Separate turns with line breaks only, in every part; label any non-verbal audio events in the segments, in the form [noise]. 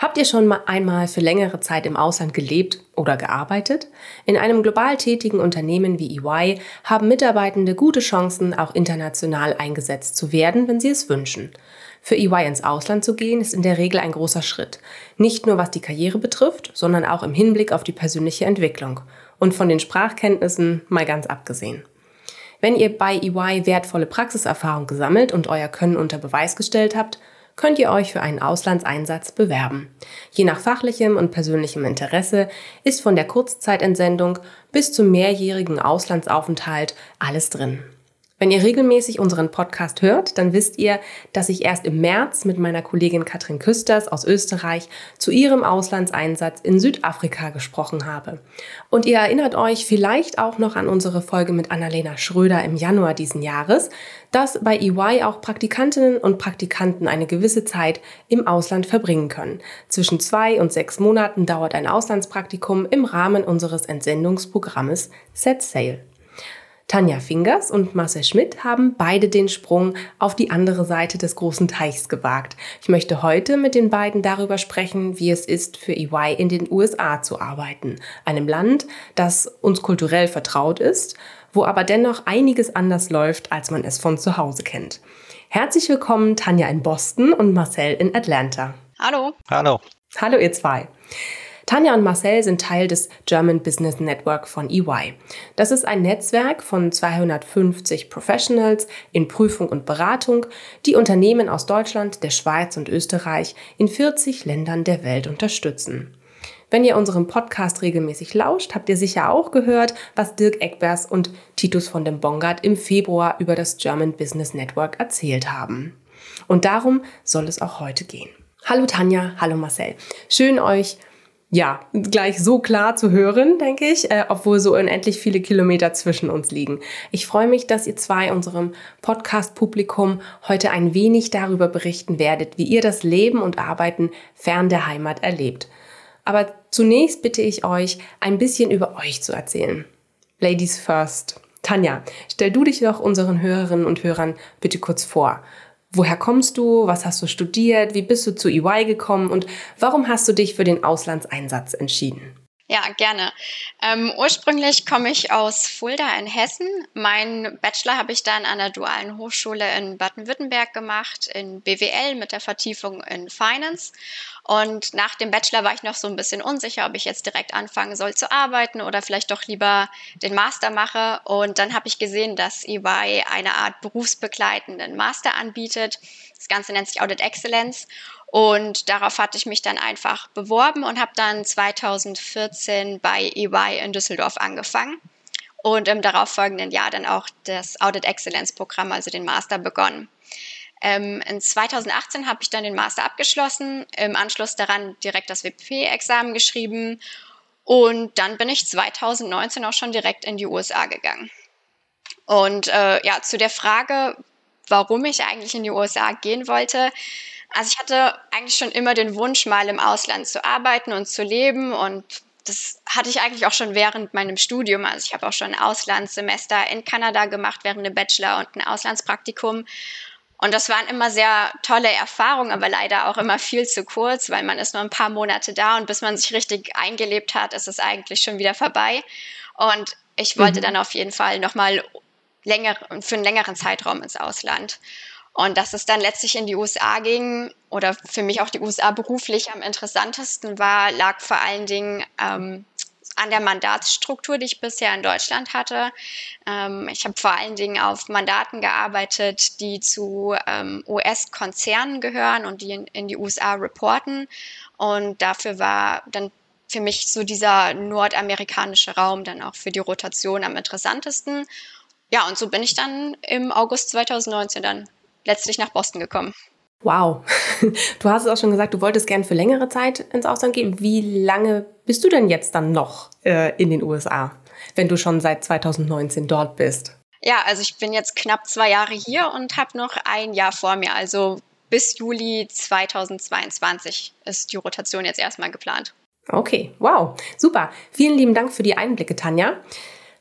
Habt ihr schon mal einmal für längere Zeit im Ausland gelebt oder gearbeitet? In einem global tätigen Unternehmen wie EY haben Mitarbeitende gute Chancen, auch international eingesetzt zu werden, wenn sie es wünschen. Für EY ins Ausland zu gehen, ist in der Regel ein großer Schritt. Nicht nur was die Karriere betrifft, sondern auch im Hinblick auf die persönliche Entwicklung. Und von den Sprachkenntnissen mal ganz abgesehen. Wenn ihr bei EY wertvolle Praxiserfahrung gesammelt und euer Können unter Beweis gestellt habt, könnt ihr euch für einen Auslandseinsatz bewerben. Je nach fachlichem und persönlichem Interesse ist von der Kurzzeitentsendung bis zum mehrjährigen Auslandsaufenthalt alles drin. Wenn ihr regelmäßig unseren Podcast hört, dann wisst ihr, dass ich erst im März mit meiner Kollegin Katrin Küsters aus Österreich zu ihrem Auslandseinsatz in Südafrika gesprochen habe. Und ihr erinnert euch vielleicht auch noch an unsere Folge mit Annalena Schröder im Januar diesen Jahres, dass bei EY auch Praktikantinnen und Praktikanten eine gewisse Zeit im Ausland verbringen können. Zwischen zwei und sechs Monaten dauert ein Auslandspraktikum im Rahmen unseres Entsendungsprogrammes Set Sail. Tanja Fingers und Marcel Schmidt haben beide den Sprung auf die andere Seite des großen Teichs gewagt. Ich möchte heute mit den beiden darüber sprechen, wie es ist, für EY in den USA zu arbeiten. Einem Land, das uns kulturell vertraut ist, wo aber dennoch einiges anders läuft, als man es von zu Hause kennt. Herzlich willkommen Tanja in Boston und Marcel in Atlanta.
Hallo.
Hallo.
Hallo ihr zwei. Tanja und Marcel sind Teil des German Business Network von EY. Das ist ein Netzwerk von 250 Professionals in Prüfung und Beratung, die Unternehmen aus Deutschland, der Schweiz und Österreich in 40 Ländern der Welt unterstützen. Wenn ihr unserem Podcast regelmäßig lauscht, habt ihr sicher auch gehört, was Dirk Eckbers und Titus von dem Bongard im Februar über das German Business Network erzählt haben. Und darum soll es auch heute gehen. Hallo Tanja, hallo Marcel. Schön euch ja, gleich so klar zu hören, denke ich, äh, obwohl so unendlich viele Kilometer zwischen uns liegen. Ich freue mich, dass ihr zwei unserem Podcast-Publikum heute ein wenig darüber berichten werdet, wie ihr das Leben und Arbeiten fern der Heimat erlebt. Aber zunächst bitte ich euch, ein bisschen über euch zu erzählen. Ladies first. Tanja, stell du dich doch unseren Hörerinnen und Hörern bitte kurz vor. Woher kommst du? Was hast du studiert? Wie bist du zu EY gekommen? Und warum hast du dich für den Auslandseinsatz entschieden?
Ja, gerne. Ähm, ursprünglich komme ich aus Fulda in Hessen. Mein Bachelor habe ich dann an der Dualen Hochschule in Baden-Württemberg gemacht, in BWL mit der Vertiefung in Finance. Und nach dem Bachelor war ich noch so ein bisschen unsicher, ob ich jetzt direkt anfangen soll zu arbeiten oder vielleicht doch lieber den Master mache. Und dann habe ich gesehen, dass EY eine Art berufsbegleitenden Master anbietet. Das Ganze nennt sich Audit Excellence. Und darauf hatte ich mich dann einfach beworben und habe dann 2014 bei EY in Düsseldorf angefangen und im darauffolgenden Jahr dann auch das Audit Excellence Programm, also den Master, begonnen. Ähm, in 2018 habe ich dann den Master abgeschlossen, im Anschluss daran direkt das WP-Examen geschrieben und dann bin ich 2019 auch schon direkt in die USA gegangen. Und äh, ja, zu der Frage, warum ich eigentlich in die USA gehen wollte, also ich hatte eigentlich schon immer den Wunsch, mal im Ausland zu arbeiten und zu leben und das hatte ich eigentlich auch schon während meinem Studium. Also ich habe auch schon ein Auslandssemester in Kanada gemacht während dem Bachelor und ein Auslandspraktikum. Und das waren immer sehr tolle Erfahrungen, aber leider auch immer viel zu kurz, weil man ist nur ein paar Monate da und bis man sich richtig eingelebt hat, ist es eigentlich schon wieder vorbei. Und ich wollte mhm. dann auf jeden Fall nochmal länger, für einen längeren Zeitraum ins Ausland. Und dass es dann letztlich in die USA ging oder für mich auch die USA beruflich am interessantesten war, lag vor allen Dingen ähm, an der Mandatsstruktur, die ich bisher in Deutschland hatte. Ähm, ich habe vor allen Dingen auf Mandaten gearbeitet, die zu ähm, US-Konzernen gehören und die in, in die USA reporten. Und dafür war dann für mich so dieser nordamerikanische Raum dann auch für die Rotation am interessantesten. Ja, und so bin ich dann im August 2019 dann letztlich nach Boston gekommen.
Wow, [laughs] Du hast es auch schon gesagt, du wolltest gern für längere Zeit ins Ausland gehen. Wie lange bist du denn jetzt dann noch äh, in den USA, wenn du schon seit 2019 dort bist?
Ja, also ich bin jetzt knapp zwei Jahre hier und habe noch ein Jahr vor mir. Also bis Juli 2022 ist die Rotation jetzt erstmal geplant.
Okay, wow, super. Vielen lieben Dank für die Einblicke, Tanja.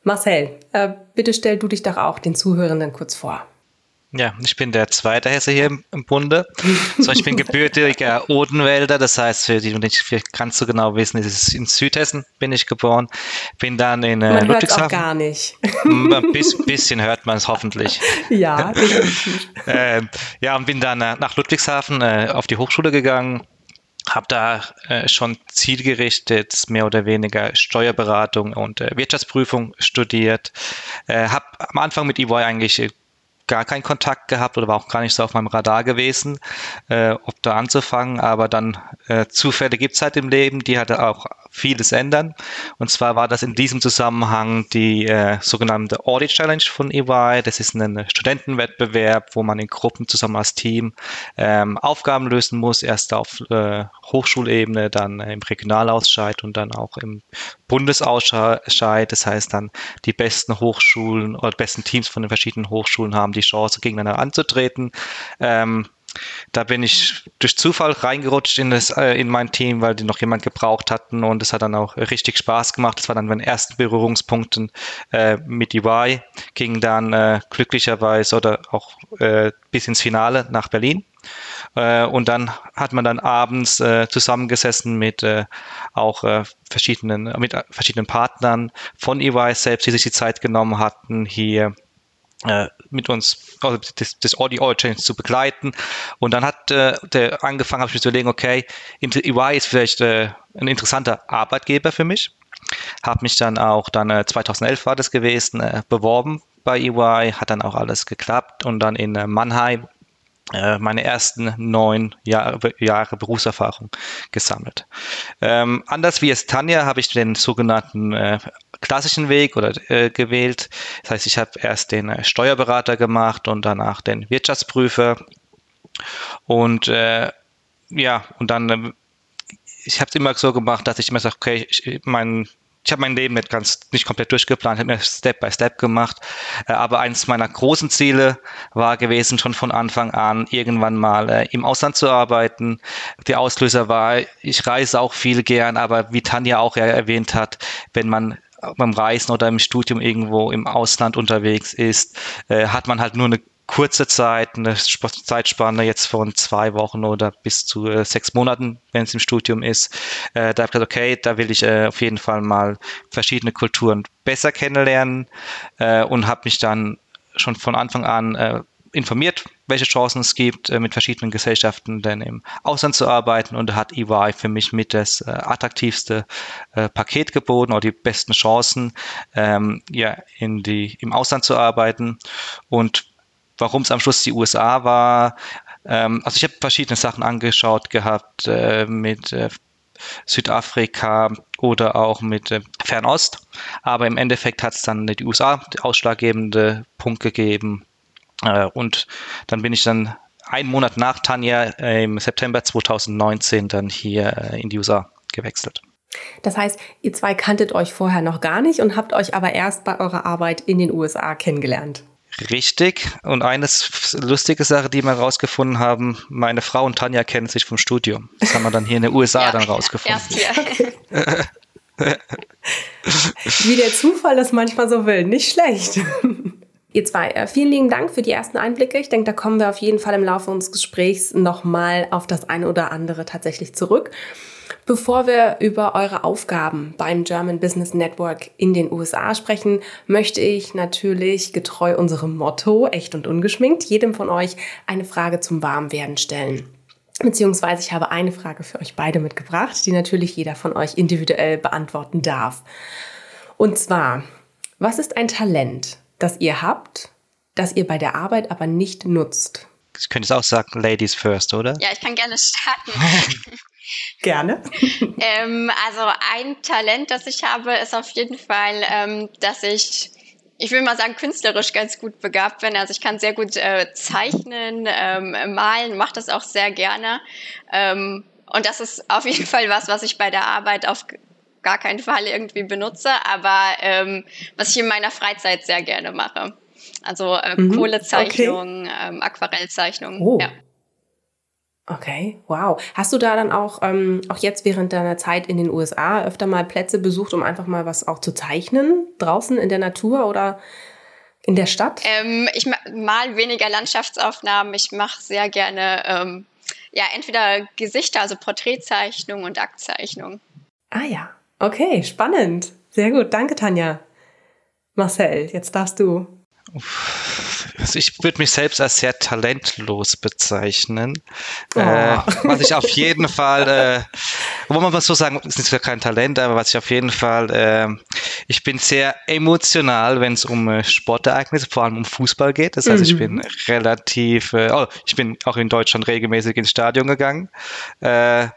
Marcel, äh, bitte stell du dich doch auch den Zuhörenden kurz vor.
Ja, ich bin der zweite Hesse hier im, im Bunde. So, ich bin gebürtiger [laughs] Odenwälder, das heißt, für die, die nicht ganz so genau wissen, ist es in Südhessen bin ich geboren. Bin dann in
äh, man Ludwigshafen. Auch gar nicht.
Ein bisschen hört man es hoffentlich. [laughs]
Ja, [laughs]
äh, ja, und bin dann äh, nach Ludwigshafen äh, auf die Hochschule gegangen habe da äh, schon zielgerichtet mehr oder weniger Steuerberatung und äh, Wirtschaftsprüfung studiert. Äh, habe am Anfang mit EY eigentlich gar keinen Kontakt gehabt oder war auch gar nicht so auf meinem Radar gewesen, äh, ob da anzufangen. Aber dann äh, Zufälle gibt's halt im Leben, die halt auch vieles ändern. Und zwar war das in diesem Zusammenhang die äh, sogenannte Audit Challenge von EY. Das ist ein Studentenwettbewerb, wo man in Gruppen zusammen als Team ähm, Aufgaben lösen muss. Erst auf äh, Hochschulebene, dann im Regionalausscheid und dann auch im Bundesausscheid. Das heißt dann, die besten Hochschulen oder besten Teams von den verschiedenen Hochschulen haben die Chance, gegeneinander anzutreten. Ähm, da bin ich durch Zufall reingerutscht in, das, äh, in mein Team, weil die noch jemand gebraucht hatten und es hat dann auch richtig Spaß gemacht. Das war dann meine ersten Berührungspunkten äh, mit EY, ging dann äh, glücklicherweise oder auch äh, bis ins Finale nach Berlin. Äh, und dann hat man dann abends äh, zusammengesessen mit auch verschiedenen, mit verschiedenen Partnern von EY selbst, die sich die Zeit genommen hatten, hier mit uns also das, das Audio Change zu begleiten. Und dann hat äh, der angefangen, habe ich mir zu überlegen, okay, EY ist vielleicht äh, ein interessanter Arbeitgeber für mich. Habe mich dann auch, dann äh, 2011 war das gewesen, äh, beworben bei EY, hat dann auch alles geklappt und dann in äh, Mannheim äh, meine ersten neun Jahre, Jahre Berufserfahrung gesammelt. Ähm, anders wie es Tanja habe ich den sogenannten äh, klassischen Weg oder äh, gewählt. Das heißt, ich habe erst den äh, Steuerberater gemacht und danach den Wirtschaftsprüfer und äh, ja und dann ähm, ich habe es immer so gemacht, dass ich immer sage, okay, ich, mein ich habe mein Leben nicht ganz nicht komplett durchgeplant, habe mir Step by Step gemacht. Äh, aber eines meiner großen Ziele war gewesen, schon von Anfang an irgendwann mal äh, im Ausland zu arbeiten. Der Auslöser war, ich reise auch viel gern, aber wie Tanja auch erwähnt hat, wenn man beim Reisen oder im Studium irgendwo im Ausland unterwegs ist, äh, hat man halt nur eine kurze Zeit, eine Zeitspanne jetzt von zwei Wochen oder bis zu äh, sechs Monaten, wenn es im Studium ist. Äh, da habe ich gesagt, okay, da will ich äh, auf jeden Fall mal verschiedene Kulturen besser kennenlernen äh, und habe mich dann schon von Anfang an äh, informiert, welche Chancen es gibt, äh, mit verschiedenen Gesellschaften denn im Ausland zu arbeiten und da hat EY für mich mit das attraktivste Paket geboten oder die besten Chancen, ähm, ja, in die, im Ausland zu arbeiten und warum es am Schluss die USA war. Ähm, also ich habe verschiedene Sachen angeschaut gehabt äh, mit äh, Südafrika oder auch mit äh, Fernost. Aber im Endeffekt hat es dann die USA der ausschlaggebende Punkt gegeben. Äh, und dann bin ich dann einen Monat nach Tanja äh, im September 2019 dann hier äh, in die USA gewechselt.
Das heißt, ihr zwei kanntet euch vorher noch gar nicht und habt euch aber erst bei eurer Arbeit in den USA kennengelernt.
Richtig. Und eine lustige Sache, die wir rausgefunden haben, meine Frau und Tanja kennen sich vom Studium. Das haben wir dann hier in den USA [laughs] ja, dann rausgefunden. Erst [laughs] hier.
Wie der Zufall das manchmal so will. Nicht schlecht. [laughs] Ihr zwei, äh, vielen lieben Dank für die ersten Einblicke. Ich denke, da kommen wir auf jeden Fall im Laufe unseres Gesprächs nochmal auf das eine oder andere tatsächlich zurück. Bevor wir über eure Aufgaben beim German Business Network in den USA sprechen, möchte ich natürlich getreu unserem Motto, echt und ungeschminkt, jedem von euch eine Frage zum Warmwerden stellen. Beziehungsweise ich habe eine Frage für euch beide mitgebracht, die natürlich jeder von euch individuell beantworten darf. Und zwar, was ist ein Talent, das ihr habt, das ihr bei der Arbeit aber nicht nutzt?
Ich könnte es auch sagen, Ladies first, oder?
Ja, ich kann gerne starten. [laughs]
Gerne. [laughs]
ähm, also ein Talent, das ich habe, ist auf jeden Fall, ähm, dass ich ich will mal sagen, künstlerisch ganz gut begabt bin. Also ich kann sehr gut äh, zeichnen, ähm, malen, mache das auch sehr gerne. Ähm, und das ist auf jeden Fall was, was ich bei der Arbeit auf gar keinen Fall irgendwie benutze, aber ähm, was ich in meiner Freizeit sehr gerne mache. Also äh, mhm, Kohlezeichnung, okay. ähm, Aquarellzeichnung. Oh. Ja.
Okay, wow. Hast du da dann auch, ähm, auch jetzt während deiner Zeit in den USA öfter mal Plätze besucht, um einfach mal was auch zu zeichnen? Draußen in der Natur oder in der Stadt?
Ähm, ich mal weniger Landschaftsaufnahmen. Ich mache sehr gerne ähm, ja, entweder Gesichter, also Porträtzeichnung und Aktzeichnung.
Ah ja, okay, spannend. Sehr gut, danke Tanja. Marcel, jetzt darfst du.
Also ich würde mich selbst als sehr talentlos bezeichnen. Oh. Äh, was ich auf jeden Fall, äh, wo man mal so sagen, ist nicht kein Talent, aber was ich auf jeden Fall, äh, ich bin sehr emotional, wenn es um äh, Sportereignisse, vor allem um Fußball geht. Das heißt, mhm. ich bin relativ, äh, oh, ich bin auch in Deutschland regelmäßig ins Stadion gegangen.
Äh,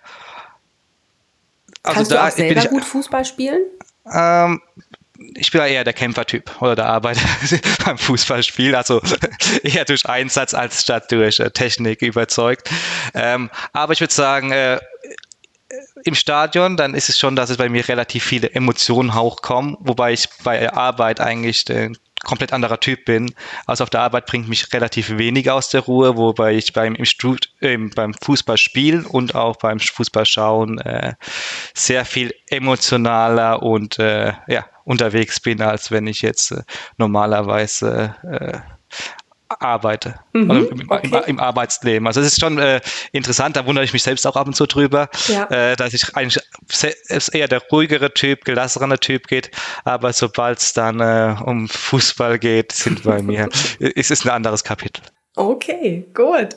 also Kannst da du auch selber ich, gut Fußball spielen?
Ähm, ich bin ja eher der Kämpfertyp oder der Arbeiter [laughs] beim Fußballspiel, also [laughs] eher durch Einsatz als statt durch äh, Technik überzeugt. Ähm, aber ich würde sagen, äh, im Stadion, dann ist es schon, dass es bei mir relativ viele Emotionen hochkommen, wobei ich bei Arbeit eigentlich ein komplett anderer Typ bin. Also auf der Arbeit bringt mich relativ wenig aus der Ruhe, wobei ich beim, äh, beim Fußballspielen und auch beim Fußballschauen äh, sehr viel emotionaler und äh, ja, unterwegs bin, als wenn ich jetzt äh, normalerweise äh, arbeite mhm, also im, okay. im, im, Arbeitsleben. Also es ist schon äh, interessant, da wundere ich mich selbst auch ab und zu drüber, ja. äh, dass ich eigentlich eher der ruhigere Typ, gelassenere Typ geht, aber sobald es dann äh, um Fußball geht, sind bei mir, [laughs] ist es ein anderes Kapitel.
Okay, gut.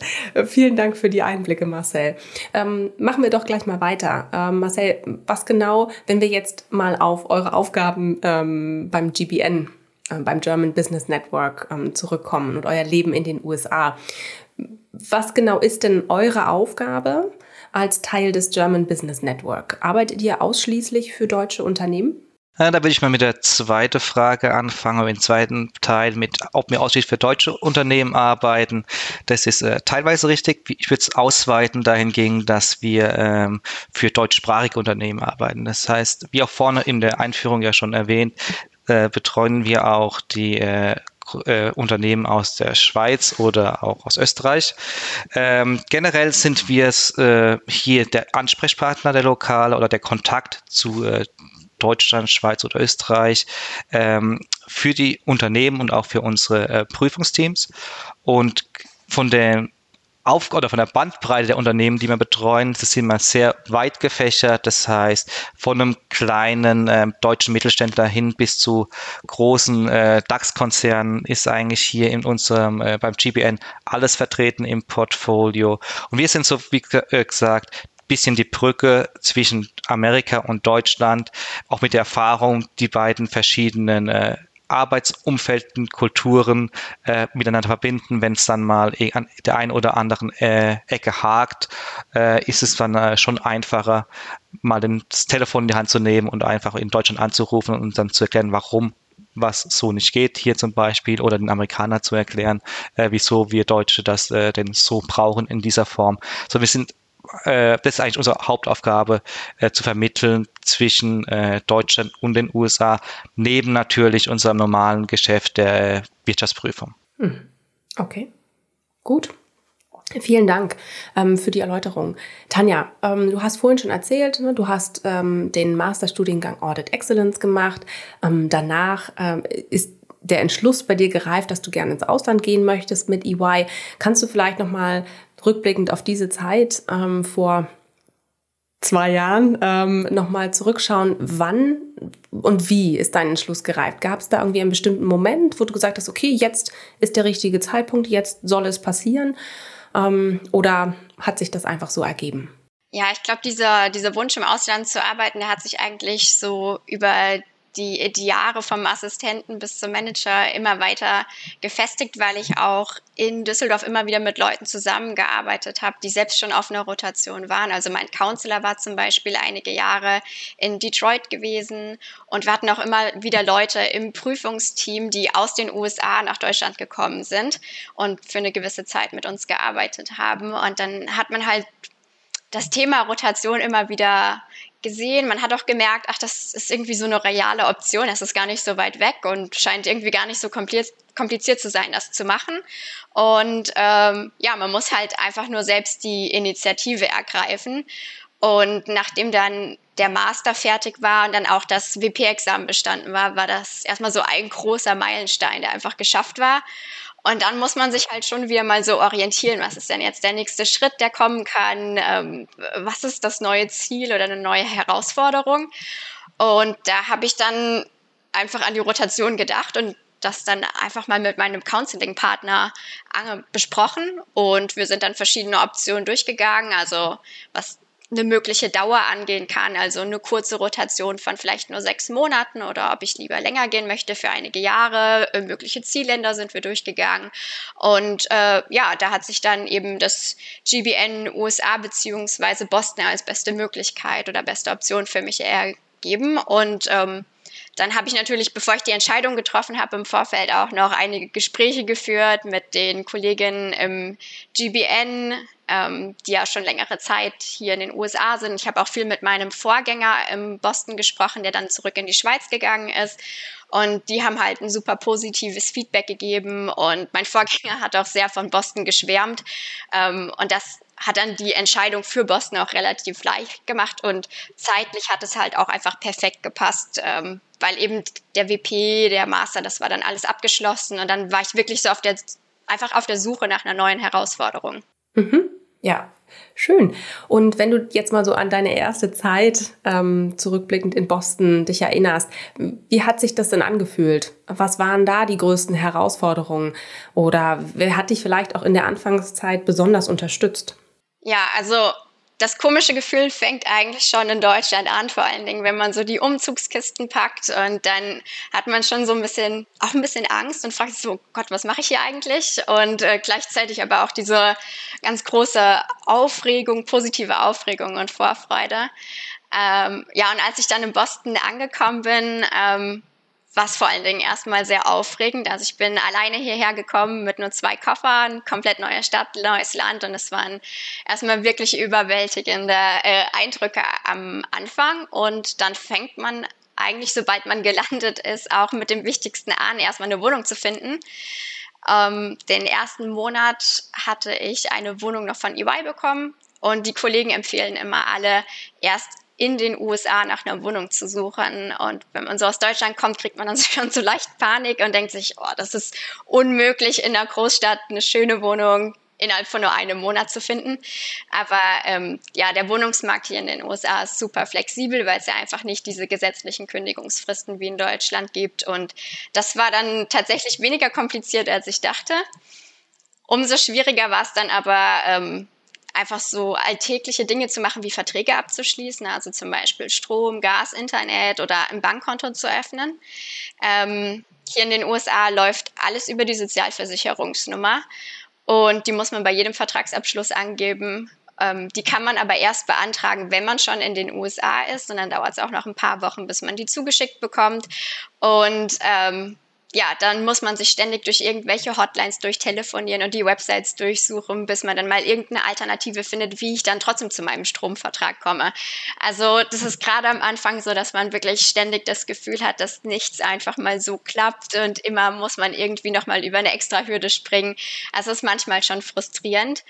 Vielen Dank für die Einblicke, Marcel. Ähm, machen wir doch gleich mal weiter. Ähm, Marcel, was genau, wenn wir jetzt mal auf eure Aufgaben ähm, beim GBN, beim German Business Network ähm, zurückkommen und euer Leben in den USA. Was genau ist denn eure Aufgabe als Teil des German Business Network? Arbeitet ihr ausschließlich für deutsche Unternehmen?
Da würde ich mal mit der zweiten Frage anfangen, oder im zweiten Teil mit, ob wir ausschließlich für deutsche Unternehmen arbeiten. Das ist äh, teilweise richtig. Ich würde es ausweiten dahingehend, dass wir ähm, für deutschsprachige Unternehmen arbeiten. Das heißt, wie auch vorne in der Einführung ja schon erwähnt, äh, betreuen wir auch die äh, äh, Unternehmen aus der Schweiz oder auch aus Österreich. Ähm, generell sind wir äh, hier der Ansprechpartner der Lokale oder der Kontakt zu äh, Deutschland, Schweiz oder Österreich ähm, für die Unternehmen und auch für unsere äh, Prüfungsteams. Und von der auf oder von der Bandbreite der Unternehmen, die wir betreuen, das sind immer sehr weit gefächert. Das heißt, von einem kleinen äh, deutschen Mittelständler hin bis zu großen äh, DAX-Konzernen ist eigentlich hier in unserem äh, beim GBN alles vertreten im Portfolio. Und wir sind so wie äh, gesagt bisschen die Brücke zwischen Amerika und Deutschland, auch mit der Erfahrung, die beiden verschiedenen äh, Arbeitsumfelden, Kulturen äh, miteinander verbinden. Wenn es dann mal eh an der einen oder anderen äh, Ecke hakt, äh, ist es dann äh, schon einfacher, mal das Telefon in die Hand zu nehmen und einfach in Deutschland anzurufen und dann zu erklären, warum was so nicht geht, hier zum Beispiel, oder den Amerikanern zu erklären, äh, wieso wir Deutsche das äh, denn so brauchen in dieser Form. So, wir sind äh, das ist eigentlich unsere Hauptaufgabe, äh, zu vermitteln zwischen äh, Deutschland und den USA, neben natürlich unserem normalen Geschäft der Wirtschaftsprüfung. Hm.
Okay, gut. Vielen Dank ähm, für die Erläuterung. Tanja, ähm, du hast vorhin schon erzählt, ne, du hast ähm, den Masterstudiengang Audit Excellence gemacht. Ähm, danach ähm, ist der Entschluss bei dir gereift, dass du gerne ins Ausland gehen möchtest mit EY. Kannst du vielleicht noch mal rückblickend auf diese Zeit ähm, vor zwei Jahren ähm, nochmal zurückschauen, wann und wie ist dein Entschluss gereift? Gab es da irgendwie einen bestimmten Moment, wo du gesagt hast, okay, jetzt ist der richtige Zeitpunkt, jetzt soll es passieren? Ähm, oder hat sich das einfach so ergeben?
Ja, ich glaube, dieser, dieser Wunsch im Ausland zu arbeiten, der hat sich eigentlich so über die, die Jahre vom Assistenten bis zum Manager immer weiter gefestigt, weil ich auch in Düsseldorf immer wieder mit Leuten zusammengearbeitet habe, die selbst schon auf einer Rotation waren. Also mein Counselor war zum Beispiel einige Jahre in Detroit gewesen und wir hatten auch immer wieder Leute im Prüfungsteam, die aus den USA nach Deutschland gekommen sind und für eine gewisse Zeit mit uns gearbeitet haben. Und dann hat man halt das Thema Rotation immer wieder gesehen. Man hat auch gemerkt, ach, das ist irgendwie so eine reale Option. Es ist gar nicht so weit weg und scheint irgendwie gar nicht so kompliziert, zu sein, das zu machen. Und ähm, ja, man muss halt einfach nur selbst die Initiative ergreifen. Und nachdem dann der Master fertig war und dann auch das WP-Examen bestanden war, war das erstmal so ein großer Meilenstein, der einfach geschafft war. Und dann muss man sich halt schon wieder mal so orientieren, was ist denn jetzt der nächste Schritt, der kommen kann, ähm, was ist das neue Ziel oder eine neue Herausforderung. Und da habe ich dann einfach an die Rotation gedacht und das dann einfach mal mit meinem Counseling-Partner besprochen. Und wir sind dann verschiedene Optionen durchgegangen, also was eine mögliche Dauer angehen kann, also eine kurze Rotation von vielleicht nur sechs Monaten oder ob ich lieber länger gehen möchte für einige Jahre. Äh, mögliche Zielländer sind wir durchgegangen. Und äh, ja, da hat sich dann eben das GBN USA beziehungsweise Boston als beste Möglichkeit oder beste Option für mich ergeben. Und ähm, dann habe ich natürlich, bevor ich die Entscheidung getroffen habe, im Vorfeld auch noch einige Gespräche geführt mit den Kolleginnen im GBN, ähm, die ja schon längere Zeit hier in den USA sind. Ich habe auch viel mit meinem Vorgänger im Boston gesprochen, der dann zurück in die Schweiz gegangen ist. Und die haben halt ein super positives Feedback gegeben. Und mein Vorgänger hat auch sehr von Boston geschwärmt. Ähm, und das hat dann die Entscheidung für Boston auch relativ leicht gemacht und zeitlich hat es halt auch einfach perfekt gepasst, ähm, weil eben der WP, der Master, das war dann alles abgeschlossen und dann war ich wirklich so auf der, einfach auf der Suche nach einer neuen Herausforderung.
Mhm. Ja, schön. Und wenn du jetzt mal so an deine erste Zeit ähm, zurückblickend in Boston dich erinnerst, wie hat sich das denn angefühlt? Was waren da die größten Herausforderungen? Oder wer hat dich vielleicht auch in der Anfangszeit besonders unterstützt?
Ja, also das komische Gefühl fängt eigentlich schon in Deutschland an, vor allen Dingen, wenn man so die Umzugskisten packt und dann hat man schon so ein bisschen, auch ein bisschen Angst und fragt sich so, Gott, was mache ich hier eigentlich? Und äh, gleichzeitig aber auch diese ganz große Aufregung, positive Aufregung und Vorfreude. Ähm, ja, und als ich dann in Boston angekommen bin, ähm, war es vor allen Dingen erstmal sehr aufregend. Also ich bin alleine hierher gekommen mit nur zwei Koffern, komplett neue Stadt, neues Land und es waren erstmal wirklich überwältigende äh, Eindrücke am Anfang und dann fängt man eigentlich, sobald man gelandet ist, auch mit dem Wichtigsten an, erstmal eine Wohnung zu finden. Ähm, den ersten Monat hatte ich eine Wohnung noch von EY bekommen und die Kollegen empfehlen immer alle erst in den USA nach einer Wohnung zu suchen. Und wenn man so aus Deutschland kommt, kriegt man dann [laughs] schon so leicht Panik und denkt sich, oh, das ist unmöglich in einer Großstadt eine schöne Wohnung innerhalb von nur einem Monat zu finden. Aber ähm, ja, der Wohnungsmarkt hier in den USA ist super flexibel, weil es ja einfach nicht diese gesetzlichen Kündigungsfristen wie in Deutschland gibt. Und das war dann tatsächlich weniger kompliziert, als ich dachte. Umso schwieriger war es dann aber, ähm, einfach so alltägliche Dinge zu machen, wie Verträge abzuschließen, also zum Beispiel Strom, Gas, Internet oder ein Bankkonto zu öffnen. Ähm, hier in den USA läuft alles über die Sozialversicherungsnummer und die muss man bei jedem Vertragsabschluss angeben. Ähm, die kann man aber erst beantragen, wenn man schon in den USA ist und dann dauert es auch noch ein paar Wochen, bis man die zugeschickt bekommt. Und ähm, ja, dann muss man sich ständig durch irgendwelche Hotlines durchtelefonieren und die Websites durchsuchen, bis man dann mal irgendeine Alternative findet, wie ich dann trotzdem zu meinem Stromvertrag komme. Also das ist gerade am Anfang so, dass man wirklich ständig das Gefühl hat, dass nichts einfach mal so klappt und immer muss man irgendwie nochmal über eine extra Hürde springen. Also es ist manchmal schon frustrierend.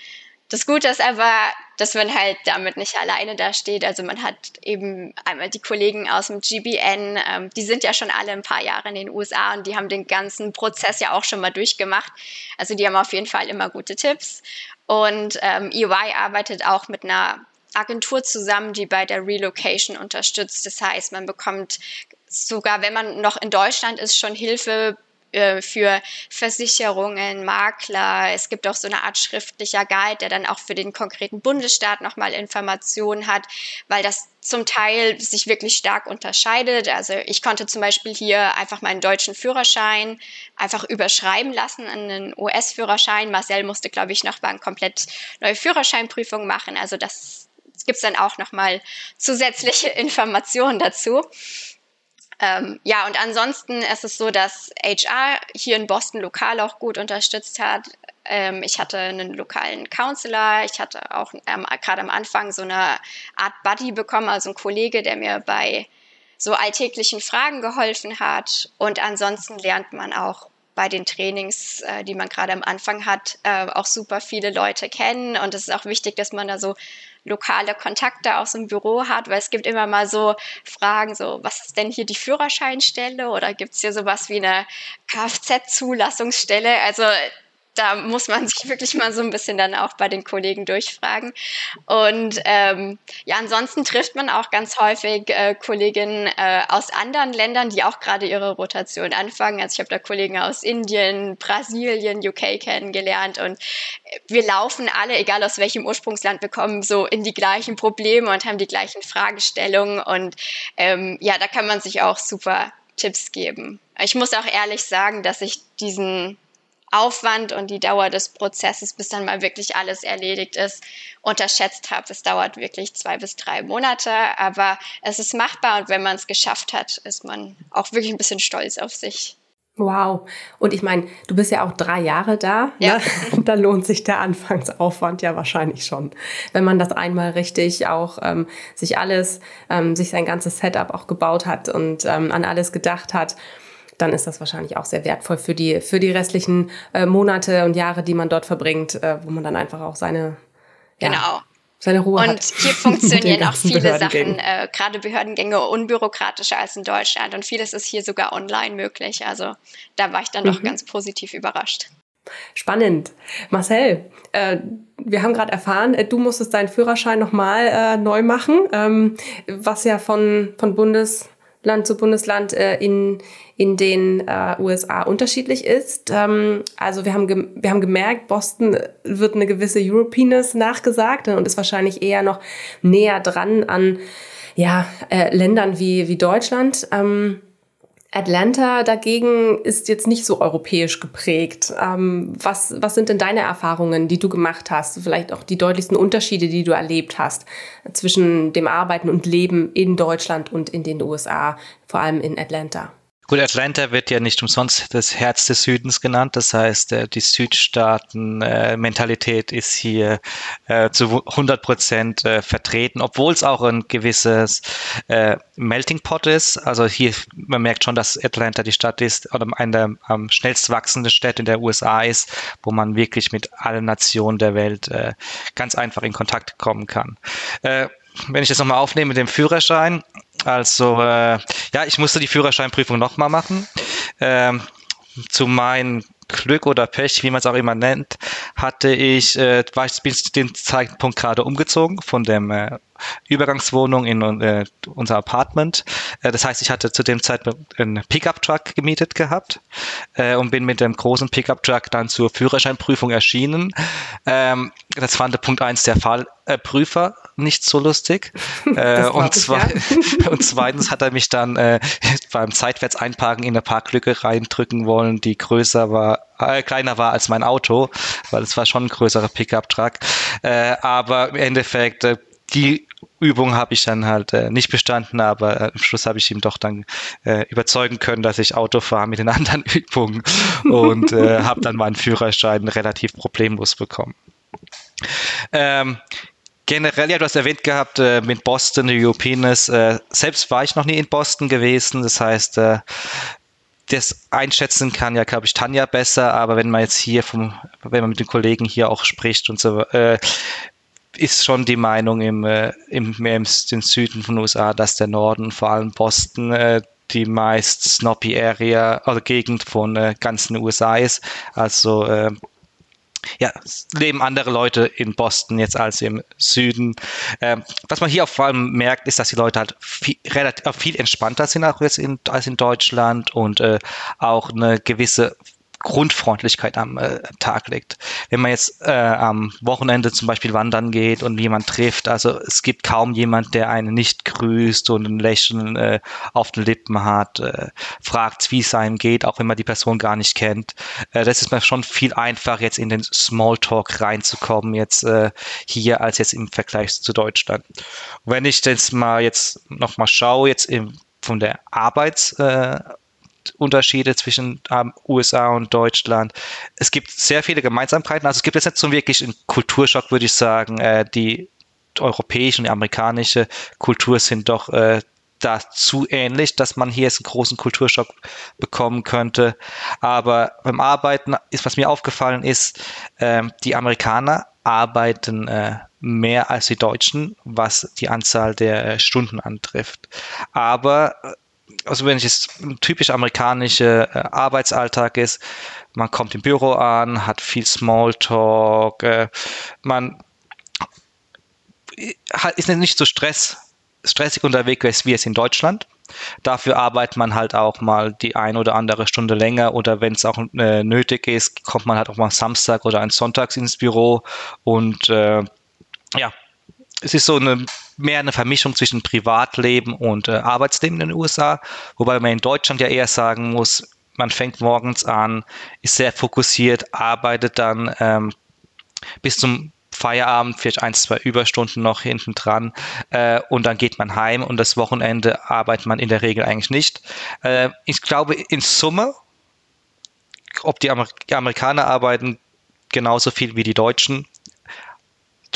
Das Gute ist aber, dass man halt damit nicht alleine da steht. Also man hat eben einmal die Kollegen aus dem GBN, ähm, die sind ja schon alle ein paar Jahre in den USA und die haben den ganzen Prozess ja auch schon mal durchgemacht. Also die haben auf jeden Fall immer gute Tipps. Und ähm, EY arbeitet auch mit einer Agentur zusammen, die bei der Relocation unterstützt. Das heißt, man bekommt sogar, wenn man noch in Deutschland ist, schon Hilfe äh, für Versicherungen, Makler. Es gibt auch so eine Art schriftlicher Guide, der dann auch für den konkreten Bundesstaat nochmal Informationen hat, weil das zum Teil sich wirklich stark unterscheidet. Also ich konnte zum Beispiel hier einfach meinen deutschen Führerschein einfach überschreiben lassen an einen US-Führerschein. Marcel musste, glaube ich, noch mal eine komplett neue Führerscheinprüfung machen. Also das gibt es dann auch nochmal zusätzliche [laughs] Informationen dazu. Ähm, ja, und ansonsten ist es so, dass HR hier in Boston lokal auch gut unterstützt hat. Ähm, ich hatte einen lokalen Counselor, ich hatte auch ähm, gerade am Anfang so eine Art Buddy bekommen, also ein Kollege, der mir bei so alltäglichen Fragen geholfen hat. Und ansonsten lernt man auch bei den Trainings, äh, die man gerade am Anfang hat, äh, auch super viele Leute kennen. Und es ist auch wichtig, dass man da so lokale Kontakte aus dem Büro hat, weil es gibt immer mal so Fragen, so was ist denn hier die Führerscheinstelle oder gibt es hier sowas wie eine Kfz-Zulassungsstelle? Also da muss man sich [laughs] wirklich mal so ein bisschen dann auch bei den Kollegen durchfragen. Und ähm, ja, ansonsten trifft man auch ganz häufig äh, Kolleginnen äh, aus anderen Ländern, die auch gerade ihre Rotation anfangen. Also ich habe da Kollegen aus Indien, Brasilien, UK kennengelernt und wir laufen alle, egal aus welchem Ursprungsland wir kommen, so in die gleichen Probleme und haben die gleichen Fragestellungen. Und ähm, ja, da kann man sich auch super Tipps geben. Ich muss auch ehrlich sagen, dass ich diesen Aufwand und die Dauer des Prozesses, bis dann mal wirklich alles erledigt ist, unterschätzt habe. Es dauert wirklich zwei bis drei Monate, aber es ist machbar und wenn man es geschafft hat, ist man auch wirklich ein bisschen stolz auf sich.
Wow. Und ich meine, du bist ja auch drei Jahre da. Ja. Ne? [laughs] da lohnt sich der Anfangsaufwand ja wahrscheinlich schon. Wenn man das einmal richtig auch ähm, sich alles, ähm, sich sein ganzes Setup auch gebaut hat und ähm, an alles gedacht hat dann ist das wahrscheinlich auch sehr wertvoll für die, für die restlichen äh, Monate und Jahre, die man dort verbringt, äh, wo man dann einfach auch seine,
ja, genau.
seine Ruhe
und
hat.
Und hier [laughs] funktionieren auch viele Sachen, äh, gerade Behördengänge, unbürokratischer als in Deutschland. Und vieles ist hier sogar online möglich. Also da war ich dann mhm. doch ganz positiv überrascht.
Spannend. Marcel, äh, wir haben gerade erfahren, äh, du musstest deinen Führerschein nochmal äh, neu machen, ähm, was ja von, von Bundes Land zu Bundesland äh, in, in den äh, USA unterschiedlich ist. Ähm, also wir haben, wir haben gemerkt, Boston wird eine gewisse Europeanness nachgesagt und ist wahrscheinlich eher noch näher dran an ja, äh, Ländern wie, wie Deutschland. Ähm, Atlanta dagegen ist jetzt nicht so europäisch geprägt. Ähm, was, was sind denn deine Erfahrungen, die du gemacht hast? Vielleicht auch die deutlichsten Unterschiede, die du erlebt hast zwischen dem Arbeiten und Leben in Deutschland und in den USA, vor allem in Atlanta?
Gut, Atlanta wird ja nicht umsonst das Herz des Südens genannt. Das heißt, äh, die Südstaaten-Mentalität ist hier äh, zu 100 Prozent äh, vertreten, obwohl es auch ein gewisses Melting Pot ist. Also hier, man merkt schon, dass Atlanta die Stadt ist oder eine der am schnellst wachsenden Städte in der USA ist, wo man wirklich mit allen Nationen der Welt ganz einfach in Kontakt kommen kann wenn ich das nochmal aufnehme mit dem Führerschein, also äh, ja, ich musste die Führerscheinprüfung nochmal machen. Ähm, zu meinem Glück oder Pech, wie man es auch immer nennt, hatte ich, äh, war ich zu dem Zeitpunkt gerade umgezogen von dem äh, Übergangswohnung in äh, unser Apartment. Äh, das heißt, ich hatte zu dem Zeitpunkt einen Pickup-Truck gemietet gehabt äh, und bin mit dem großen Pickup-Truck dann zur Führerscheinprüfung erschienen. Ähm, das fand der Punkt eins der Fallprüfer nicht so lustig. [laughs] Äh, und, zwei, ja. [laughs] und zweitens hat er mich dann äh, beim seitwärts einparken in eine Parklücke reindrücken wollen, die größer war, äh, kleiner war als mein Auto, weil es war schon ein größerer Pickup-Truck. Äh, aber im Endeffekt, äh, die Übung habe ich dann halt äh, nicht bestanden, aber äh, am Schluss habe ich ihm doch dann äh, überzeugen können, dass ich Auto fahre mit den [laughs] anderen Übungen und äh, habe dann meinen Führerschein relativ problemlos bekommen. Ähm, generell, ja, du hast erwähnt gehabt, äh, mit Boston, Europeanness. Äh, selbst war ich noch nie in Boston gewesen. Das heißt, äh, das einschätzen kann ja, glaube ich, Tanja besser. Aber wenn man jetzt hier vom, wenn man mit den Kollegen hier auch spricht und so, äh, ist schon die Meinung im, äh, im, mehr im, im Süden von den USA, dass der Norden, vor allem Boston, äh, die meist snobby Area oder Gegend von äh, ganzen USA ist. Also äh, ja, leben andere Leute in Boston jetzt als im Süden. Ähm, was man hier auch vor allem merkt, ist, dass die Leute halt viel, relativ, viel entspannter sind auch jetzt in, als in Deutschland und äh, auch eine gewisse Grundfreundlichkeit am äh, Tag legt. Wenn man jetzt äh, am Wochenende zum Beispiel wandern geht und jemand trifft, also es gibt kaum jemand, der einen nicht grüßt und ein Lächeln äh, auf den Lippen hat, äh, fragt, wie es einem geht, auch wenn man die Person gar nicht kennt. Äh, das ist mir schon viel einfacher, jetzt in den Smalltalk reinzukommen, jetzt äh, hier als jetzt im Vergleich zu Deutschland. Wenn ich jetzt mal jetzt nochmal schaue, jetzt im, von der Arbeits äh, Unterschiede zwischen ähm, USA und Deutschland. Es gibt sehr viele Gemeinsamkeiten. Also es gibt jetzt nicht so wirklich einen Kulturschock, würde ich sagen. Äh, die europäische und die amerikanische Kultur sind doch äh, da zu ähnlich, dass man hier jetzt einen großen Kulturschock bekommen könnte. Aber beim Arbeiten ist, was mir aufgefallen ist, äh, die Amerikaner arbeiten äh, mehr als die Deutschen, was die Anzahl der äh, Stunden antrifft. Aber also wenn es jetzt ein typisch amerikanischer äh, Arbeitsalltag ist, man kommt im Büro an, hat viel Smalltalk, äh, man ist nicht so stress, stressig unterwegs wie es in Deutschland. Dafür arbeitet man halt auch mal die ein oder andere Stunde länger oder wenn es auch äh, nötig ist, kommt man halt auch mal Samstag oder ein Sonntags ins Büro und äh, ja, es ist so eine mehr eine Vermischung zwischen Privatleben und äh, Arbeitsleben in den USA, wobei man in Deutschland ja eher sagen muss, man fängt morgens an, ist sehr fokussiert, arbeitet dann ähm, bis zum Feierabend, vielleicht ein, zwei Überstunden noch hinten dran äh, und dann geht man heim und das Wochenende arbeitet man in der Regel eigentlich nicht. Äh, ich glaube, in Summe, ob die, Amer die Amerikaner arbeiten genauso viel wie die Deutschen,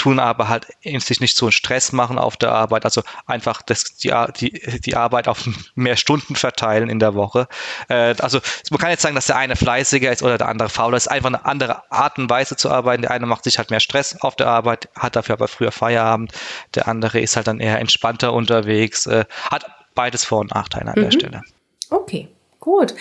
tun aber halt sich nicht so einen Stress machen auf der Arbeit, also einfach das, die, die, die Arbeit auf mehr Stunden verteilen in der Woche. Äh, also man kann jetzt sagen, dass der eine fleißiger ist oder der andere fauler. Es ist einfach eine andere Art und Weise zu arbeiten. Der eine macht sich halt mehr Stress auf der Arbeit, hat dafür aber früher Feierabend. Der andere ist halt dann eher entspannter unterwegs, äh, hat beides Vor- und Nachteile an mhm. der Stelle.
Okay. Gut,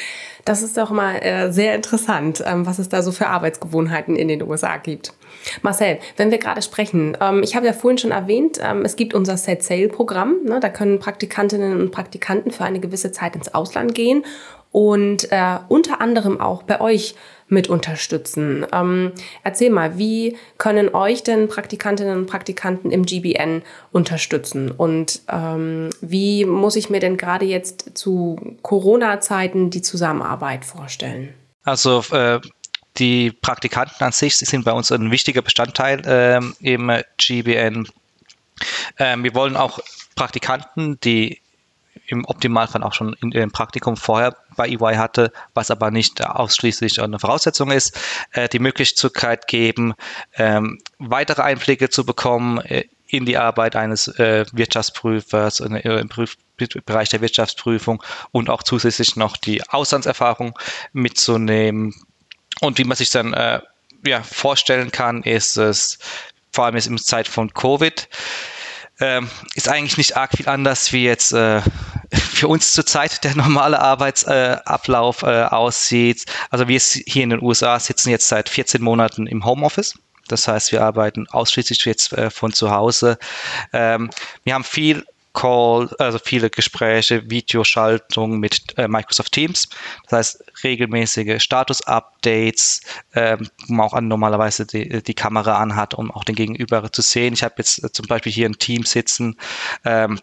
das ist doch mal äh, sehr interessant, ähm, was es da so für Arbeitsgewohnheiten in den USA gibt. Marcel, wenn wir gerade sprechen, ähm, ich habe ja vorhin schon erwähnt, ähm, es gibt unser Set Sail Programm. Ne, da können Praktikantinnen und Praktikanten für eine gewisse Zeit ins Ausland gehen und äh, unter anderem auch bei euch mit unterstützen. Ähm, erzähl mal, wie können euch denn Praktikantinnen und Praktikanten im GBN unterstützen? Und ähm, wie muss ich mir denn gerade jetzt zu Corona-Zeiten die Zusammenarbeit vorstellen?
Also äh, die Praktikanten an sich sind bei uns ein wichtiger Bestandteil äh, im GBN. Äh, wir wollen auch Praktikanten, die im Optimalfall auch schon in dem Praktikum vorher bei EY hatte, was aber nicht ausschließlich eine Voraussetzung ist, äh, die Möglichkeit geben, ähm, weitere Einblicke zu bekommen äh, in die Arbeit eines äh, Wirtschaftsprüfers äh, im Prüf Bereich der Wirtschaftsprüfung und auch zusätzlich noch die Auslandserfahrung mitzunehmen. Und wie man sich dann äh, ja, vorstellen kann, ist es vor allem jetzt in Zeit von Covid, ähm, ist eigentlich nicht arg viel anders, wie jetzt äh, für uns zurzeit der normale Arbeitsablauf äh, aussieht. Also wir hier in den USA sitzen jetzt seit 14 Monaten im Homeoffice. Das heißt, wir arbeiten ausschließlich jetzt äh, von zu Hause. Ähm, wir haben viel Call, also viele Gespräche, Videoschaltung mit äh, Microsoft Teams. Das heißt, regelmäßige Status-Updates, ähm, wo man auch normalerweise die, die Kamera anhat, um auch den Gegenüber zu sehen. Ich habe jetzt zum Beispiel hier ein Team sitzen, ähm,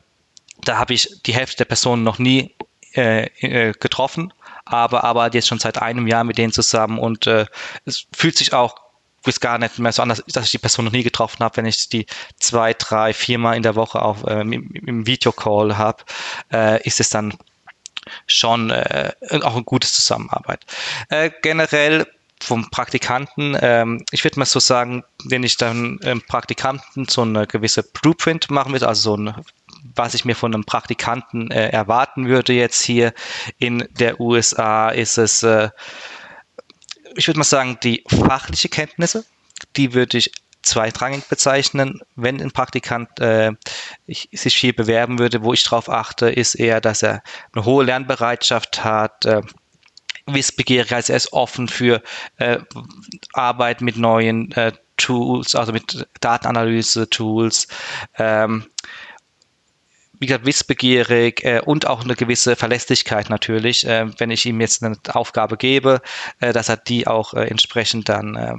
da habe ich die Hälfte der Personen noch nie äh, äh, getroffen, aber arbeite jetzt schon seit einem Jahr mit denen zusammen und äh, es fühlt sich auch ist gar nicht mehr so an, dass ich die Person noch nie getroffen habe, wenn ich die zwei, drei, viermal in der Woche auf, ähm, im, im Videocall habe, äh, ist es dann schon äh, auch eine gute Zusammenarbeit. Äh, generell vom Praktikanten, ähm, ich würde mal so sagen, wenn ich dann ähm, Praktikanten so eine gewisse Blueprint machen will, also so ein was ich mir von einem Praktikanten äh, erwarten würde jetzt hier in der USA, ist es, äh, ich würde mal sagen, die fachliche Kenntnisse, die würde ich zweitrangig bezeichnen. Wenn ein Praktikant äh, ich, sich hier bewerben würde, wo ich darauf achte, ist eher, dass er eine hohe Lernbereitschaft hat, äh, wissbegierig, also er ist offen für äh, Arbeit mit neuen äh, Tools, also mit Datenanalyse-Tools. Ähm, wie gesagt, wissbegierig äh, und auch eine gewisse Verlässlichkeit natürlich, äh, wenn ich ihm jetzt eine Aufgabe gebe, äh, dass er die auch äh, entsprechend dann äh,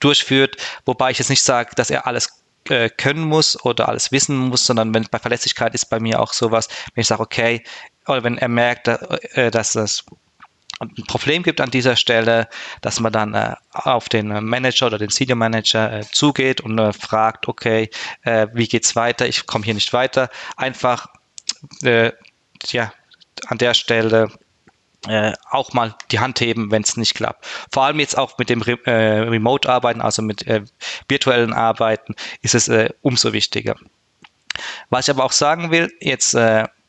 durchführt. Wobei ich jetzt nicht sage, dass er alles äh, können muss oder alles wissen muss, sondern wenn bei Verlässlichkeit ist bei mir auch sowas, wenn ich sage, okay, oder wenn er merkt, dass es ein Problem gibt an dieser Stelle, dass man dann äh, auf den Manager oder den Senior Manager äh, zugeht und äh, fragt, okay, äh, wie geht's weiter? Ich komme hier nicht weiter. Einfach äh, ja, an der Stelle äh, auch mal die Hand heben, wenn es nicht klappt. Vor allem jetzt auch mit dem Re Remote-Arbeiten, also mit virtuellen Arbeiten, ist es umso wichtiger. Was ich aber auch sagen will, jetzt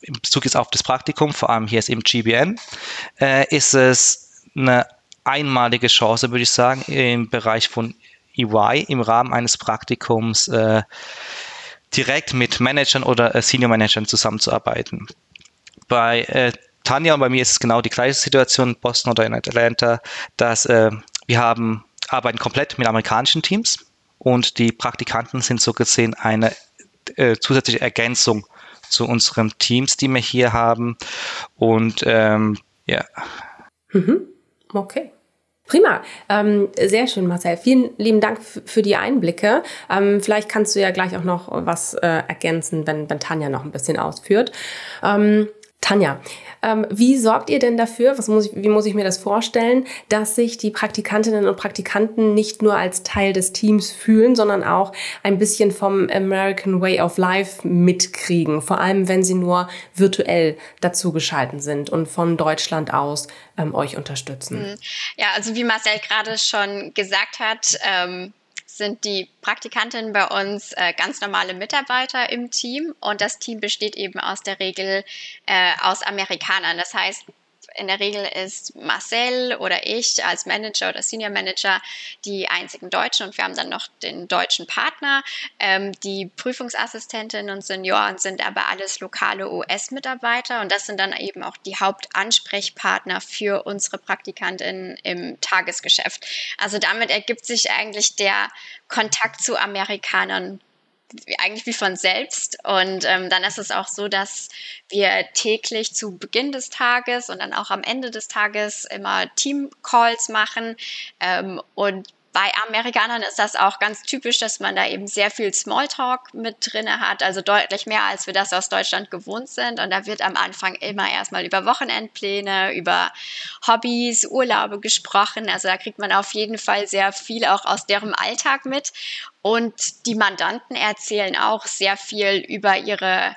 in Bezug jetzt auf das Praktikum, vor allem hier ist im GBN, äh, ist es eine einmalige Chance, würde ich sagen, im Bereich von EY im Rahmen eines Praktikums äh, direkt mit Managern oder äh, Senior Managern zusammenzuarbeiten. Bei äh, Tanja und bei mir ist es genau die gleiche Situation, in Boston oder in Atlanta, dass äh, wir haben, arbeiten komplett mit amerikanischen Teams und die Praktikanten sind so gesehen eine äh, zusätzliche Ergänzung zu unseren Teams, die wir hier haben. Und ähm, ja.
Mhm. Okay. Prima, ähm, sehr schön, Marcel. Vielen lieben Dank für die Einblicke. Ähm, vielleicht kannst du ja gleich auch noch was äh, ergänzen, wenn, wenn Tanja noch ein bisschen ausführt. Ähm, Tanja, ähm, wie sorgt ihr denn dafür, was muss ich, wie muss ich mir das vorstellen, dass sich die Praktikantinnen und Praktikanten nicht nur als Teil des Teams fühlen, sondern auch ein bisschen vom American Way of Life mitkriegen, vor allem wenn sie nur virtuell dazugeschalten sind und von Deutschland aus ähm, euch unterstützen?
Mhm. Ja, also wie Marcel gerade schon gesagt hat, ähm sind die Praktikantinnen bei uns äh, ganz normale Mitarbeiter im Team und das Team besteht eben aus der Regel äh, aus Amerikanern. Das heißt, in der Regel ist Marcel oder ich als Manager oder Senior Manager die einzigen Deutschen und wir haben dann noch den deutschen Partner. Ähm, die Prüfungsassistentinnen und Senioren sind aber alles lokale US-Mitarbeiter und das sind dann eben auch die Hauptansprechpartner für unsere Praktikantinnen im Tagesgeschäft. Also damit ergibt sich eigentlich der Kontakt zu Amerikanern eigentlich wie von selbst. Und ähm, dann ist es auch so, dass wir täglich zu Beginn des Tages und dann auch am Ende des Tages immer Team-Calls machen ähm, und bei Amerikanern ist das auch ganz typisch, dass man da eben sehr viel Smalltalk mit drin hat, also deutlich mehr, als wir das aus Deutschland gewohnt sind. Und da wird am Anfang immer erstmal über Wochenendpläne, über Hobbys, Urlaube gesprochen. Also da kriegt man auf jeden Fall sehr viel auch aus deren Alltag mit. Und die Mandanten erzählen auch sehr viel über ihre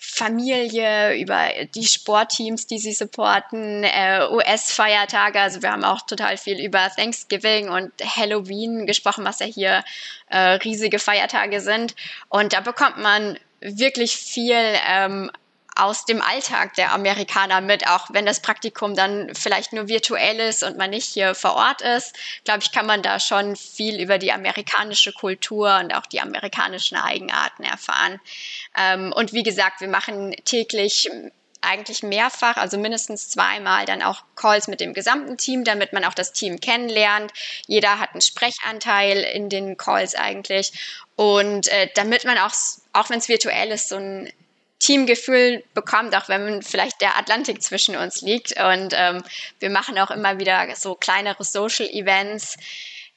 Familie, über die Sportteams, die sie supporten, äh, US-Feiertage. Also wir haben auch total viel über Thanksgiving und Halloween gesprochen, was ja hier äh, riesige Feiertage sind. Und da bekommt man wirklich viel ähm, aus dem Alltag der Amerikaner mit, auch wenn das Praktikum dann vielleicht nur virtuell ist und man nicht hier vor Ort ist, glaube ich, kann man da schon viel über die amerikanische Kultur und auch die amerikanischen Eigenarten erfahren. Ähm, und wie gesagt, wir machen täglich eigentlich mehrfach, also mindestens zweimal dann auch Calls mit dem gesamten Team, damit man auch das Team kennenlernt. Jeder hat einen Sprechanteil in den Calls eigentlich. Und äh, damit man auch, auch wenn es virtuell ist, so ein Teamgefühl bekommt, auch wenn vielleicht der Atlantik zwischen uns liegt. Und ähm, wir machen auch immer wieder so kleinere Social Events,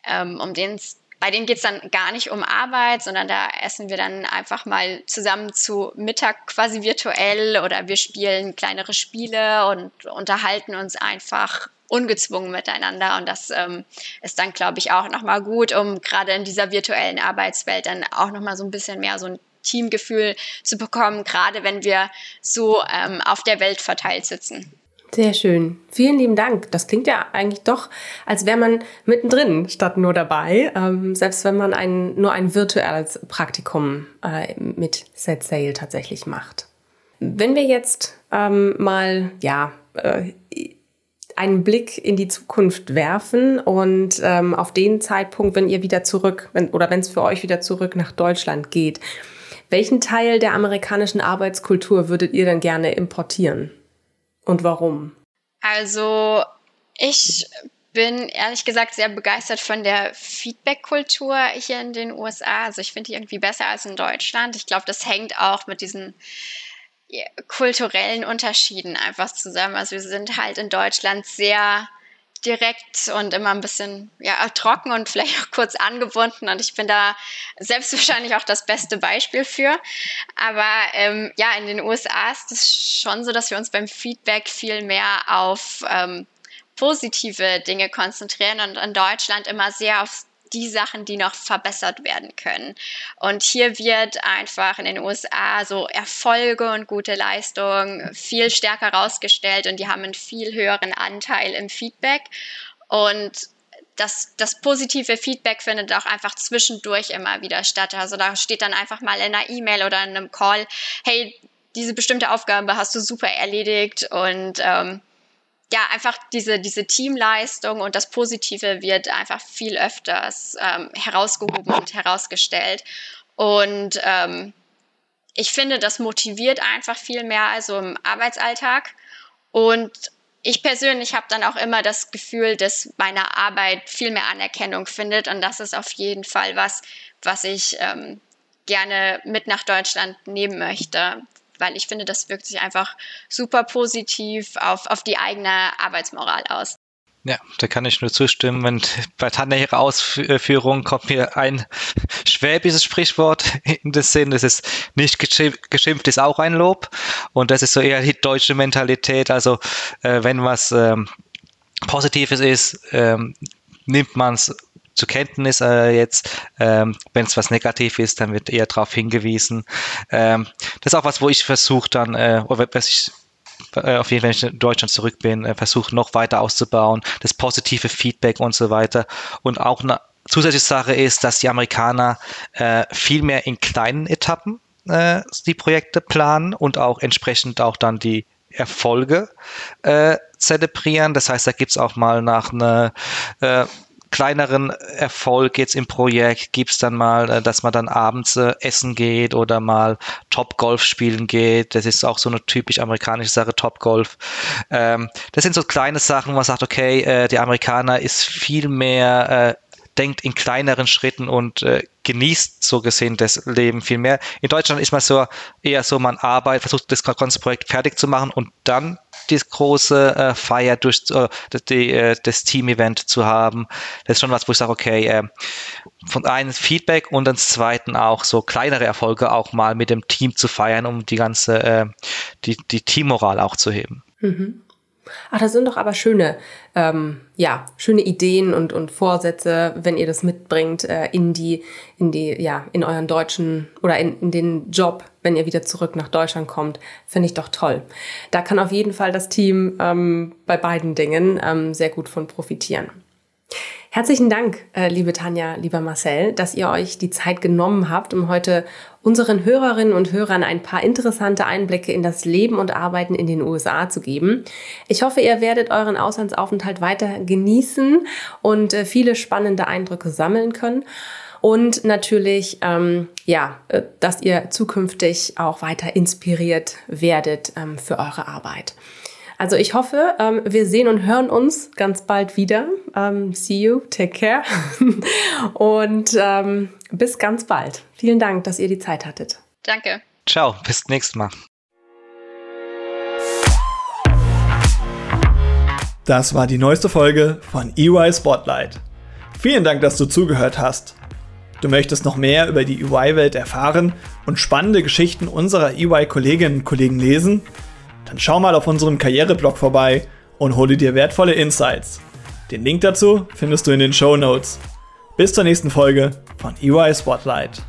ähm, um den bei denen geht es dann gar nicht um Arbeit, sondern da essen wir dann einfach mal zusammen zu Mittag quasi virtuell oder wir spielen kleinere Spiele und unterhalten uns einfach ungezwungen miteinander. Und das ähm, ist dann, glaube ich, auch nochmal gut, um gerade in dieser virtuellen Arbeitswelt dann auch nochmal so ein bisschen mehr so ein Teamgefühl zu bekommen, gerade wenn wir so ähm, auf der Welt verteilt sitzen.
Sehr schön. Vielen lieben Dank. Das klingt ja eigentlich doch, als wäre man mittendrin statt nur dabei, ähm, selbst wenn man ein, nur ein virtuelles Praktikum äh, mit Set Sale tatsächlich macht. Wenn wir jetzt ähm, mal, ja, äh, einen Blick in die Zukunft werfen und ähm, auf den Zeitpunkt, wenn ihr wieder zurück, wenn, oder wenn es für euch wieder zurück nach Deutschland geht, welchen Teil der amerikanischen Arbeitskultur würdet ihr denn gerne importieren? Und warum?
Also Ich bin ehrlich gesagt sehr begeistert von der Feedback-Kultur hier in den USA. Also ich finde die irgendwie besser als in Deutschland. Ich glaube, das hängt auch mit diesen kulturellen Unterschieden einfach zusammen. Also wir sind halt in Deutschland sehr direkt und immer ein bisschen ja, trocken und vielleicht auch kurz angebunden. Und ich bin da selbst [laughs] wahrscheinlich auch das beste Beispiel für. Aber ähm, ja, in den USA ist es schon so, dass wir uns beim Feedback viel mehr auf ähm, positive Dinge konzentrieren und in Deutschland immer sehr auf die Sachen, die noch verbessert werden können. Und hier wird einfach in den USA so Erfolge und gute Leistungen viel stärker rausgestellt und die haben einen viel höheren Anteil im Feedback. Und das, das positive Feedback findet auch einfach zwischendurch immer wieder statt. Also da steht dann einfach mal in einer E-Mail oder in einem Call, hey, diese bestimmte Aufgabe hast du super erledigt und ähm, ja, einfach diese, diese Teamleistung und das Positive wird einfach viel öfters ähm, herausgehoben und herausgestellt. Und ähm, ich finde, das motiviert einfach viel mehr also im Arbeitsalltag. Und ich persönlich habe dann auch immer das Gefühl, dass meine Arbeit viel mehr Anerkennung findet. Und das ist auf jeden Fall was, was ich ähm, gerne mit nach Deutschland nehmen möchte, weil ich finde, das wirkt sich einfach super positiv auf, auf die eigene Arbeitsmoral aus.
Ja, da kann ich nur zustimmen. Und [laughs] bei Tanja ihrer Ausführung kommt mir ein [laughs] schwäbisches Sprichwort in den Sinn. Das ist nicht geschimpft, ist auch ein Lob. Und das ist so eher die deutsche Mentalität. Also, äh, wenn was ähm, Positives ist, ähm, nimmt man es zur Kenntnis äh, jetzt. Ähm, Wenn es was negativ ist, dann wird eher darauf hingewiesen. Ähm, das ist auch was, wo ich versuche dann, äh, oder was ich äh, auf jeden Fall, wenn ich in Deutschland zurück bin, äh, versuche noch weiter auszubauen, das positive Feedback und so weiter. Und auch eine zusätzliche Sache ist, dass die Amerikaner äh, viel mehr in kleinen Etappen äh, die Projekte planen und auch entsprechend auch dann die Erfolge äh, zelebrieren. Das heißt, da gibt es auch mal nach einer äh, kleineren Erfolg jetzt im Projekt gibt es dann mal, äh, dass man dann abends äh, essen geht oder mal Top Golf spielen geht. Das ist auch so eine typisch amerikanische Sache, Top Golf. Ähm, das sind so kleine Sachen, wo man sagt, okay, äh, der Amerikaner ist viel mehr äh, denkt in kleineren Schritten und äh, genießt so gesehen das Leben viel mehr. In Deutschland ist man so eher so, man arbeitet, versucht das ganze Projekt fertig zu machen und dann die große äh, Feier durch äh, die, äh, das Team-Event zu haben. Das ist schon was, wo ich sage, okay, äh, von einem Feedback und dann zweiten auch so kleinere Erfolge auch mal mit dem Team zu feiern, um die ganze, äh, die, die Teammoral auch zu heben.
Mhm. Ach, das sind doch aber schöne, ähm, ja, schöne Ideen und, und Vorsätze, wenn ihr das mitbringt äh, in die, in die, ja, in euren deutschen oder in, in den Job, wenn ihr wieder zurück nach Deutschland kommt, finde ich doch toll. Da kann auf jeden Fall das Team ähm, bei beiden Dingen ähm, sehr gut von profitieren. Herzlichen Dank, äh, liebe Tanja, lieber Marcel, dass ihr euch die Zeit genommen habt, um heute unseren Hörerinnen und Hörern ein paar interessante Einblicke in das Leben und Arbeiten in den USA zu geben. Ich hoffe, ihr werdet euren Auslandsaufenthalt weiter genießen und äh, viele spannende Eindrücke sammeln können. Und natürlich, ähm, ja, äh, dass ihr zukünftig auch weiter inspiriert werdet ähm, für eure Arbeit. Also ich hoffe, ähm, wir sehen und hören uns ganz bald wieder. Ähm, see you, take care [laughs] und ähm, bis ganz bald. Vielen Dank, dass ihr die Zeit hattet.
Danke.
Ciao, bis nächstes Mal.
Das war die neueste Folge von EY Spotlight. Vielen Dank, dass du zugehört hast. Du möchtest noch mehr über die EY-Welt erfahren und spannende Geschichten unserer EY-Kolleginnen und Kollegen lesen? Dann schau mal auf unserem Karriereblog vorbei und hole dir wertvolle Insights. Den Link dazu findest du in den Show Notes. Bis zur nächsten Folge von EY Spotlight.